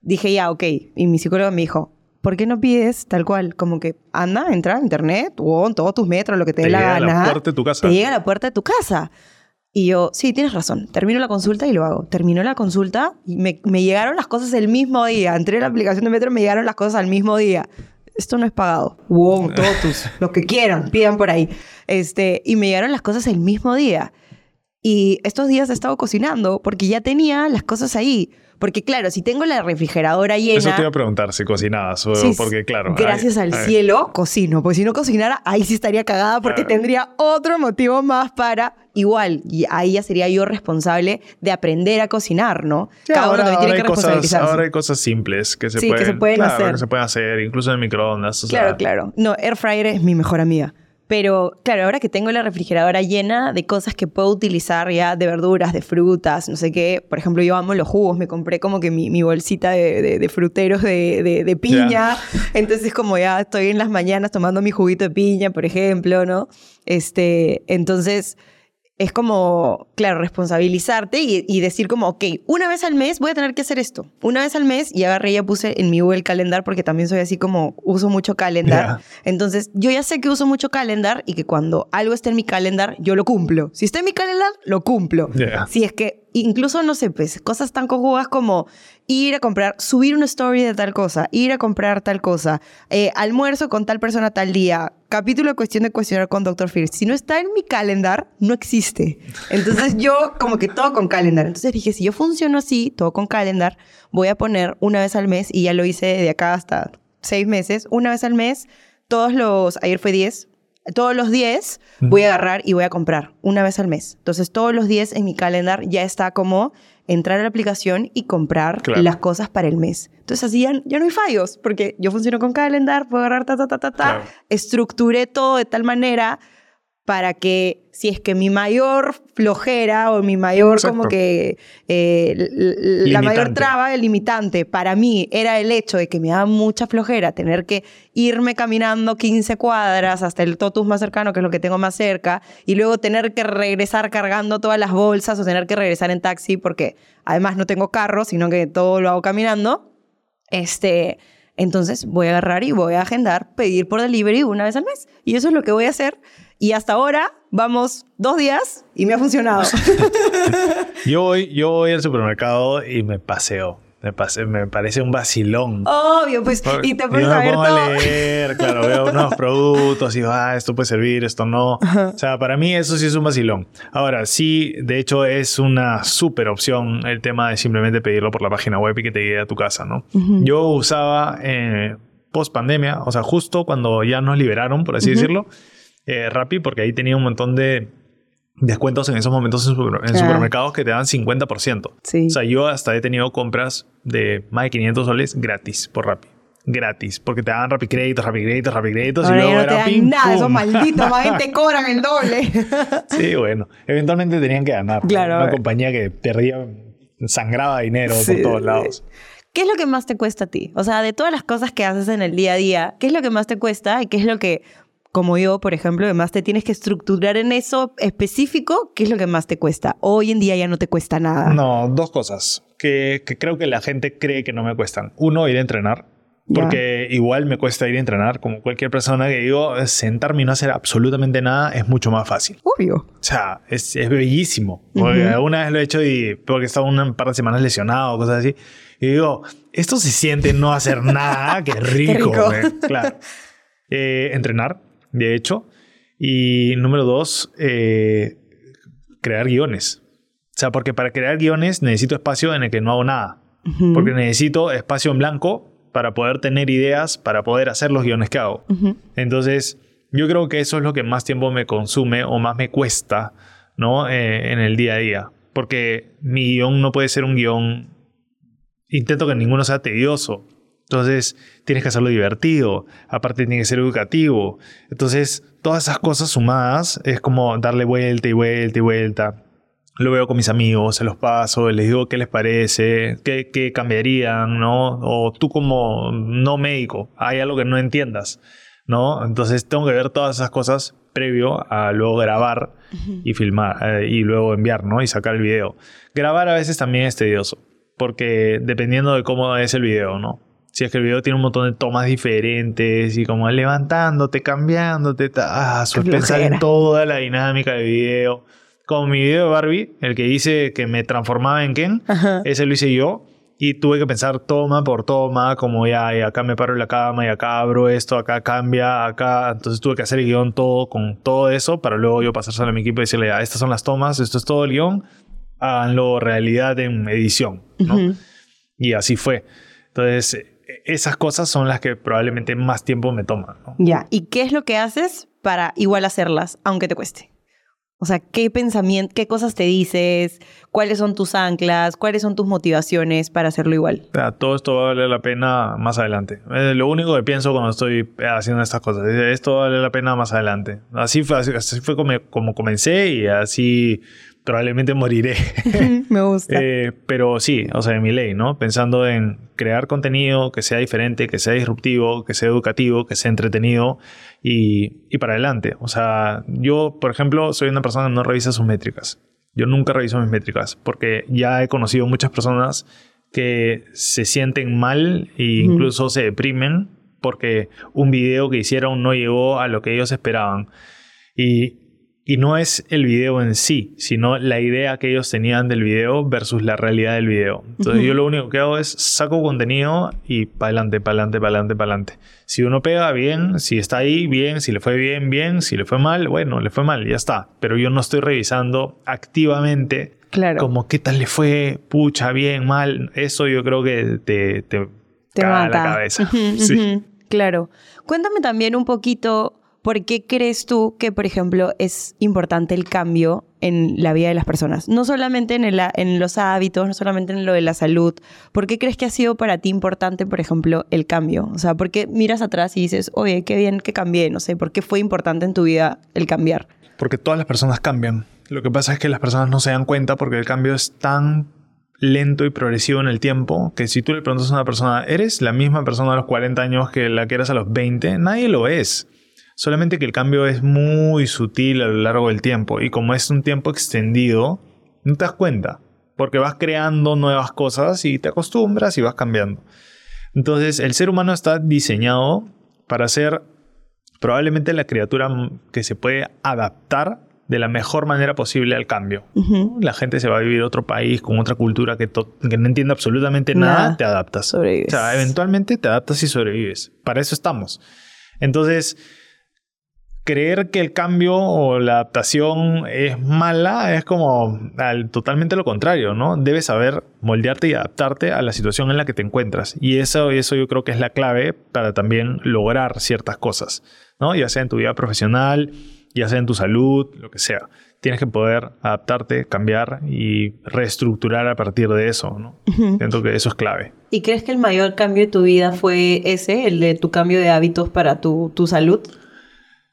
dije ya, ok. Y mi psicólogo me dijo, ¿por qué no pides tal cual? Como que anda, entra a internet o en todos tus metros, lo que te, dé la gana. Te llega a la puerta de tu casa. Te llega a la puerta de tu casa. Y yo, sí, tienes razón. Termino la consulta y lo hago. Terminó la consulta y me, me llegaron las cosas el mismo día. Entré en la aplicación de Metro y me llegaron las cosas al mismo día. Esto no es pagado. Wow, todos lo que quieran, pidan por ahí. Este, y me llegaron las cosas el mismo día. Y estos días he estado cocinando porque ya tenía las cosas ahí. Porque claro, si tengo la refrigeradora llena... Eso te iba a preguntar si cocinabas, porque claro... Gracias al cielo cocino, porque si no cocinara, ahí sí estaría cagada porque tendría otro motivo más para... Igual, y ahí ya sería yo responsable de aprender a cocinar, ¿no? Cada ahora, uno tiene que cosas, Ahora hay cosas simples que se, pueden, que se pueden hacer. Que se pueden hacer, incluso en microondas. claro, claro. No, Air Fryer es mi mejor amiga. Pero claro, ahora que tengo la refrigeradora llena de cosas que puedo utilizar ya de verduras, de frutas, no sé qué. Por ejemplo, yo amo los jugos. Me compré como que mi, bolsita de, fruteros de, piña. Entonces, como ya estoy en las mañanas tomando mi juguito de piña, por ejemplo, ¿no? Este, entonces es como, claro, responsabilizarte y, decir como, ok, una vez al mes voy a tener que hacer esto. Una vez al mes y agarré y ya puse en mi Google Calendar porque también soy así como uso mucho calendar. Entonces, yo ya sé que uso mucho calendar y que cuando algo esté en mi calendar, yo lo cumplo. Si está en mi calendar, lo cumplo. Si es que incluso, no sé, pues, cosas tan cojudas como ir a comprar, subir una story de tal cosa, ir a comprar tal cosa, eh, almuerzo con tal persona tal día, capítulo de cuestión de cuestionar con Dr. Phil. Si no está en mi calendar, no existe. Entonces yo como que todo con calendar. Entonces dije, si yo funciono así, todo con calendar, voy a poner una vez al mes, y ya lo hice de acá hasta seis meses, una vez al mes, todos los, ayer fue 10, todos los 10 voy a agarrar y voy a comprar una vez al mes. Entonces, todos los 10 en mi calendar ya está como entrar a la aplicación y comprar las cosas para el mes. Entonces, así ya, no hay fallos, porque yo funciono con calendar, puedo agarrar ta, ta, ta, ta, ta. Estructuré todo de tal manera para que si es que mi mayor flojera o mi mayor como que eh, la mayor traba, el limitante para mí era el hecho de que me da mucha flojera tener que irme caminando 15 cuadras hasta el totus más cercano, que es lo que tengo más cerca, y luego tener que regresar cargando todas las bolsas o tener que regresar en taxi porque además no tengo carro, sino que todo lo hago caminando. Este, entonces voy a agarrar y voy a agendar pedir por delivery una vez al mes. Y eso es lo que voy a hacer y hasta ahora vamos dos días y me ha funcionado. yo, voy, yo voy al supermercado y me paseo. Me, me parece un vacilón. Obvio, pues, y te pones a ver todo. a leer, claro, veo nuevos productos y ah, esto puede servir, esto no. O sea, para mí eso sí es un vacilón. Ahora, sí, de hecho es una súper opción el tema de simplemente pedirlo por la página web y que te llegue a tu casa, ¿no? Yo usaba eh, post pandemia, o sea, justo cuando ya nos liberaron, por así decirlo, eh, Rappi porque ahí tenía un montón de descuentos en esos momentos en, supermercados que te dan 50%. O sea, yo hasta he tenido compras de más de 500 soles gratis por Rappi. Gratis, porque te dan Rappi créditos, Rappi créditos, Rappi créditos y luego no era te nada, esos malditos, más te cobran el doble. sí, bueno, eventualmente tenían que ganar. Claro. Una compañía que perdía, sangraba dinero por todos lados. ¿Qué es lo que más te cuesta a ti? O sea, de todas las cosas que haces en el día a día, ¿qué es lo que más te cuesta y qué es lo que como yo, por ejemplo, además te tienes que estructurar en eso específico, ¿qué es lo que más te cuesta? Hoy en día ya no te cuesta nada. No, dos cosas que, creo que la gente cree que no me cuestan. Uno, ir a entrenar. Porque igual me cuesta ir a entrenar, como cualquier persona que digo, sentarme y no hacer absolutamente nada es mucho más fácil. Obvio. O sea, es, bellísimo. alguna vez lo he hecho y porque he estado un par de semanas lesionado cosas así. Y digo, esto se siente no hacer nada, qué rico. Claro. Eh, entrenar, de hecho. Y número dos, eh, crear guiones. O sea, porque para crear guiones necesito espacio en el que no hago nada. Porque necesito espacio en blanco para poder tener ideas, para poder hacer los guiones que hago. Entonces, yo creo que eso es lo que más tiempo me consume o más me cuesta, ¿no? Eh, en el día a día. Porque mi guion no puede ser un guion... Intento que ninguno sea tedioso. Entonces, tienes que hacerlo divertido, aparte tiene que ser educativo. Entonces, todas esas cosas sumadas es como darle vuelta y vuelta y vuelta. Lo veo con mis amigos, se los paso, les digo qué les parece, qué, qué cambiarían, ¿no? O tú como no médico, hay algo que no entiendas, ¿no? Entonces, tengo que ver todas esas cosas previo a luego grabar y filmar eh, y luego enviar, ¿no? Y sacar el video. Grabar a veces también es tedioso, porque dependiendo de cómo es el video, ¿no? Si es que el video tiene un montón de tomas diferentes y como levantándote, cambiándote, ah, pensar en toda la dinámica del video. Como mi video de Barbie, el que dice que me transformaba en Ken, ese lo hice yo. Y tuve que pensar toma por toma, como ya, y acá me paro en la cama, y acá abro esto, acá cambia, acá. Entonces tuve que hacer el guion todo con todo eso para luego yo pasárselo a mi equipo y decirle, ya, estas son las tomas, esto es todo el guion, háganlo realidad en edición, ¿no? Y así fue. Entonces, esas cosas son las que probablemente más tiempo me toman. Ya, ¿y qué es lo que haces para igual hacerlas, aunque te cueste? O sea, ¿qué pensamiento, qué cosas te dices? ¿Cuáles son tus anclas? ¿Cuáles son tus motivaciones para hacerlo igual? todo esto va a valer la pena más adelante. Eh, lo único que pienso cuando estoy haciendo estas cosas es esto vale la pena más adelante. Así fue, así fue como, como comencé y así probablemente moriré. Me gusta. Eh, pero sí, o sea, mi ley, ¿no? Pensando en crear contenido que sea diferente, que sea disruptivo, que sea educativo, que sea entretenido y, y para adelante. O sea, yo, por ejemplo, soy una persona que no revisa sus métricas. Yo nunca reviso mis métricas porque ya he conocido muchas personas que se sienten mal e incluso se deprimen porque un video que hicieron no llegó a lo que ellos esperaban. Y Y no es el video en sí, sino la idea que ellos tenían del video versus la realidad del video. Entonces yo lo único que hago es saco contenido y para adelante, para adelante, para adelante, para adelante. Si uno pega, bien. Si está ahí, bien. Si le fue bien, bien. Si le fue mal, bueno, le fue mal, ya está. Pero yo no estoy revisando activamente Claro. como qué tal le fue, pucha, bien, mal. Eso yo creo que te, te, Te caga mata. la cabeza. Sí. Claro. Cuéntame también un poquito por qué crees tú que, por ejemplo, es importante el cambio en la vida de las personas. No solamente en, los hábitos, no solamente en lo de la salud. ¿Por qué crees que ha sido para ti importante, por ejemplo, el cambio? O sea, ¿por qué miras atrás y dices, oye, qué bien que cambié? No sé, ¿por qué fue importante en tu vida el cambiar? Porque todas las personas cambian. Lo que pasa es que las personas no se dan cuenta porque el cambio es tan lento y progresivo en el tiempo que si tú le preguntas a una persona, ¿eres la misma persona a los 40 años que la que eras a los 20? Nadie lo es. Solamente que el cambio es muy sutil a lo largo del tiempo y como es un tiempo extendido, no te das cuenta porque vas creando nuevas cosas y te acostumbras y vas cambiando. Entonces, el ser humano está diseñado para ser probablemente la criatura que se puede adaptar de la mejor manera posible al cambio. La gente se va a vivir a otro país con otra cultura que no entiende absolutamente nada, Nada. te adaptas. Sobrevives. O sea, eventualmente te adaptas y sobrevives. Para eso estamos. Entonces, creer que el cambio o la adaptación es mala es como al- totalmente lo contrario, ¿no? Debes saber moldearte y adaptarte a la situación en la que te encuentras. Y eso, eso yo creo que es la clave para también lograr ciertas cosas, ¿no? Ya sea en tu vida profesional, ya sea en tu salud, lo que sea. Tienes que poder adaptarte, cambiar y reestructurar a partir de eso, ¿no? Siento que eso es clave. ¿Y crees que el mayor cambio de tu vida fue ese, el de tu cambio de hábitos para tu, tu salud?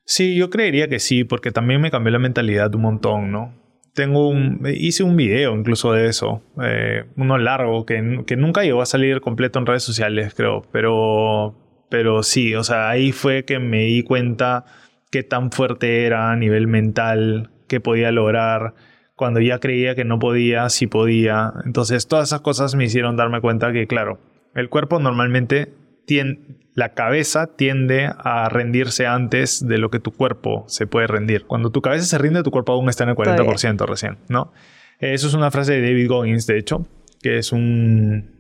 Sí, yo creería que sí, porque también me cambió la mentalidad un montón, ¿no? Tengo un, hice un video incluso de eso, eh, uno largo, que, que nunca llegó a salir completo en redes sociales, creo, pero, pero sí, o sea, ahí fue que me di cuenta qué tan fuerte era a nivel mental, qué podía lograr, cuando ya creía que no podía, sí podía. Entonces, todas esas cosas me hicieron darme cuenta que, claro, el cuerpo normalmente tiende, la cabeza tiende a rendirse antes de lo que tu cuerpo se puede rendir. Cuando tu cabeza se rinde, tu cuerpo aún está en el 40% recién, ¿no? Eso es una frase de David Goggins, de hecho, que es un,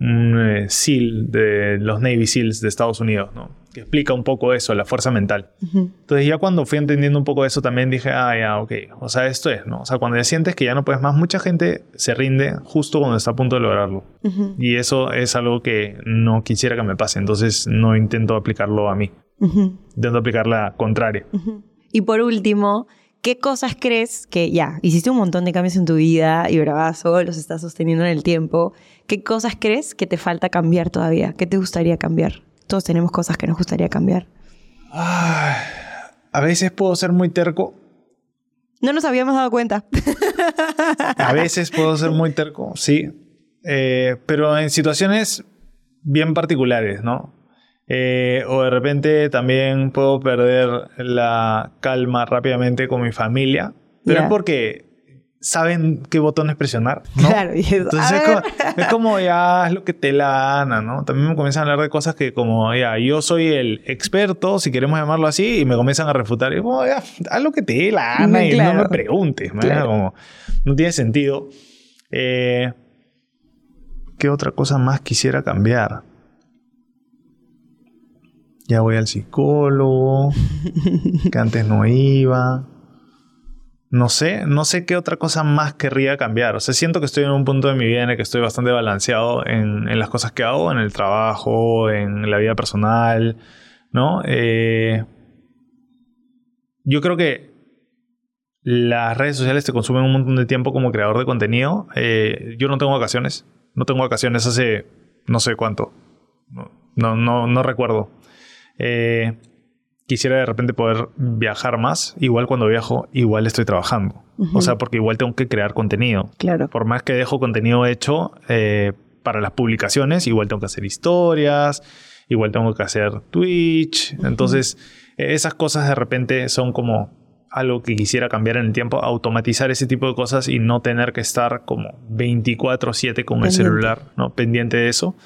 un eh, SEAL de los Navy SEALs de Estados Unidos, ¿no? Que explica un poco eso, la fuerza mental. Entonces ya cuando fui entendiendo un poco eso también dije, ah, ya, ok, o sea, esto es, ¿no? O sea, cuando ya sientes que ya no puedes más, mucha gente se rinde justo cuando está a punto de lograrlo. Y eso es algo que no quisiera que me pase, entonces no intento aplicarlo a mí, ujú, intento aplicar la contraria. Y por último, ¿qué cosas crees que ya hiciste un montón de cambios en tu vida y bravazo, los estás sosteniendo en el tiempo? ¿Qué cosas crees que te falta cambiar todavía? ¿Qué te gustaría cambiar? Todos tenemos cosas que nos gustaría cambiar. A veces puedo ser muy terco, No nos habíamos dado cuenta. a veces puedo ser muy terco, sí, Eh, pero en situaciones bien particulares, ¿no? Eh, o de repente también puedo perder la calma rápidamente con mi familia, pero Ya. es porque saben qué botones presionar, ¿no? Claro, y eso, Entonces es como, es como ya haz lo que te la gana, ¿no? También me comienzan a hablar de cosas que como ya yo soy el experto, si queremos llamarlo así, y me comienzan a refutar. Y como ya, haz lo que te dé la gana y Claro. no me preguntes, ¿no? Claro. Como, no tiene sentido. Eh, ¿Qué otra cosa más quisiera cambiar? Ya voy al psicólogo, que antes no iba. No sé, no sé qué otra cosa más querría cambiar. O sea, siento que estoy en un punto de mi vida en el que estoy bastante balanceado en, las cosas que hago, en el trabajo, en la vida personal, ¿no? Eh, yo creo que las redes sociales te consumen un montón de tiempo como creador de contenido. Eh, yo no tengo vacaciones. No tengo vacaciones hace no sé cuánto. No, no, no, no recuerdo. Eh, quisiera de repente poder viajar más. Igual cuando viajo, igual estoy trabajando. O sea, porque igual tengo que crear contenido. Claro. Por más que dejo contenido hecho eh, para las publicaciones, igual tengo que hacer historias, igual tengo que hacer Twitch. Entonces, esas cosas de repente son como algo que quisiera cambiar en el tiempo, automatizar ese tipo de cosas y no tener que estar como 24/7 con el celular, ¿no? Pendiente de eso.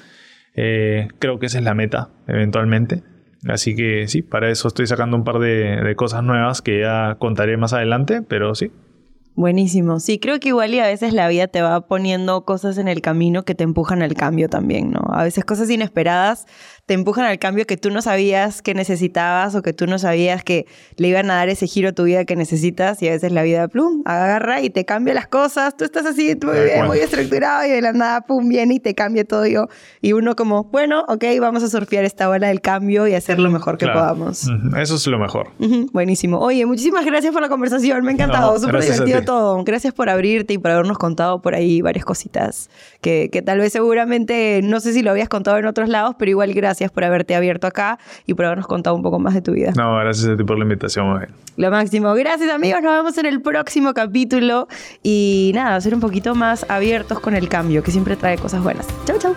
Eh, creo que esa es la meta, eventualmente. Así que sí, para eso estoy sacando un par de, de cosas nuevas que ya contaré más adelante, pero sí, Buenísimo. Sí, creo que igual y a veces la vida te va poniendo cosas en el camino que te empujan al cambio también, ¿no? A veces cosas inesperadas te empujan al cambio que tú no sabías que necesitabas o que tú no sabías que le iban a dar ese giro a tu vida que necesitas y a veces la vida, plum, agarra y te cambia las cosas. Tú estás así muy bien, muy estructurado y de la nada, pum, viene y te cambia todo. Yo. Y uno como, bueno, ok, vamos a surfear esta ola del cambio y hacer lo mejor que podamos. Eso es lo mejor. Buenísimo. Oye, muchísimas gracias por la conversación. Me ha encantado. Súper divertido todo. Gracias por abrirte y por habernos contado por ahí varias cositas que, que tal vez seguramente, no sé si lo habías contado en otros lados, pero igual gracias gracias por haberte abierto acá y por habernos contado un poco más de tu vida. No, gracias a ti por la invitación, Lo máximo. Gracias, amigos. Nos vemos en el próximo capítulo. Y nada, ser un poquito más abiertos con el cambio, que siempre trae cosas buenas. Chau, chau.